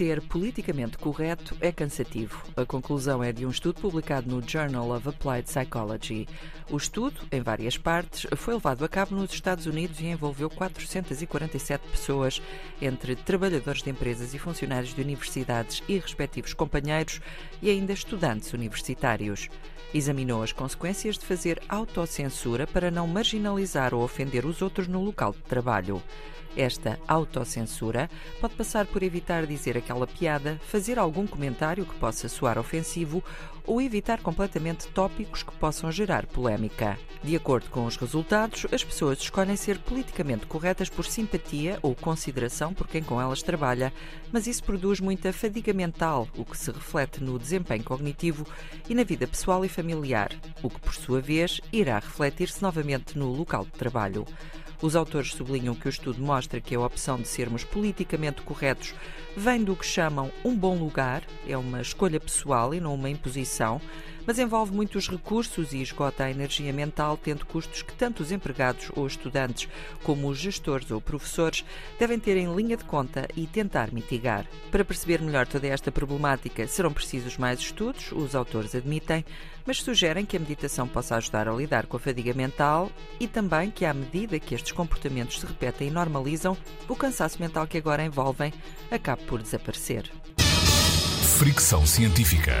Ser politicamente correto é cansativo. A conclusão é de um estudo publicado no Journal of Applied Psychology. O estudo, em várias partes, foi levado a cabo nos Estados Unidos e envolveu 447 pessoas, entre trabalhadores de empresas e funcionários de universidades e respectivos companheiros e ainda estudantes universitários. Examinou as consequências de fazer autocensura para não marginalizar ou ofender os outros no local de trabalho. Esta autocensura pode passar por evitar dizer aquela piada, fazer algum comentário que possa soar ofensivo ou evitar completamente tópicos que possam gerar polémica. De acordo com os resultados, as pessoas escolhem ser politicamente corretas por simpatia ou consideração por quem com elas trabalha, mas isso produz muita fadiga mental, o que se reflete no desempenho cognitivo e na vida pessoal e familiar, o que por sua vez irá refletir-se novamente no local de trabalho. Os autores sublinham que o estudo mostra que a opção de sermos politicamente corretos vem do que chamam um bom lugar, é uma escolha pessoal e não uma imposição, mas envolve muitos recursos e esgota a energia mental, tendo custos que tanto os empregados ou estudantes, como os gestores ou professores, devem ter em linha de conta e tentar mitigar. Para perceber melhor toda esta problemática, serão precisos mais estudos, os autores admitem, mas sugerem que a meditação possa ajudar a lidar com a fadiga mental e também que, à medida que estes comportamentos se repetem e normalizam, o cansaço mental que agora envolvem acabe por desaparecer. Fricção científica.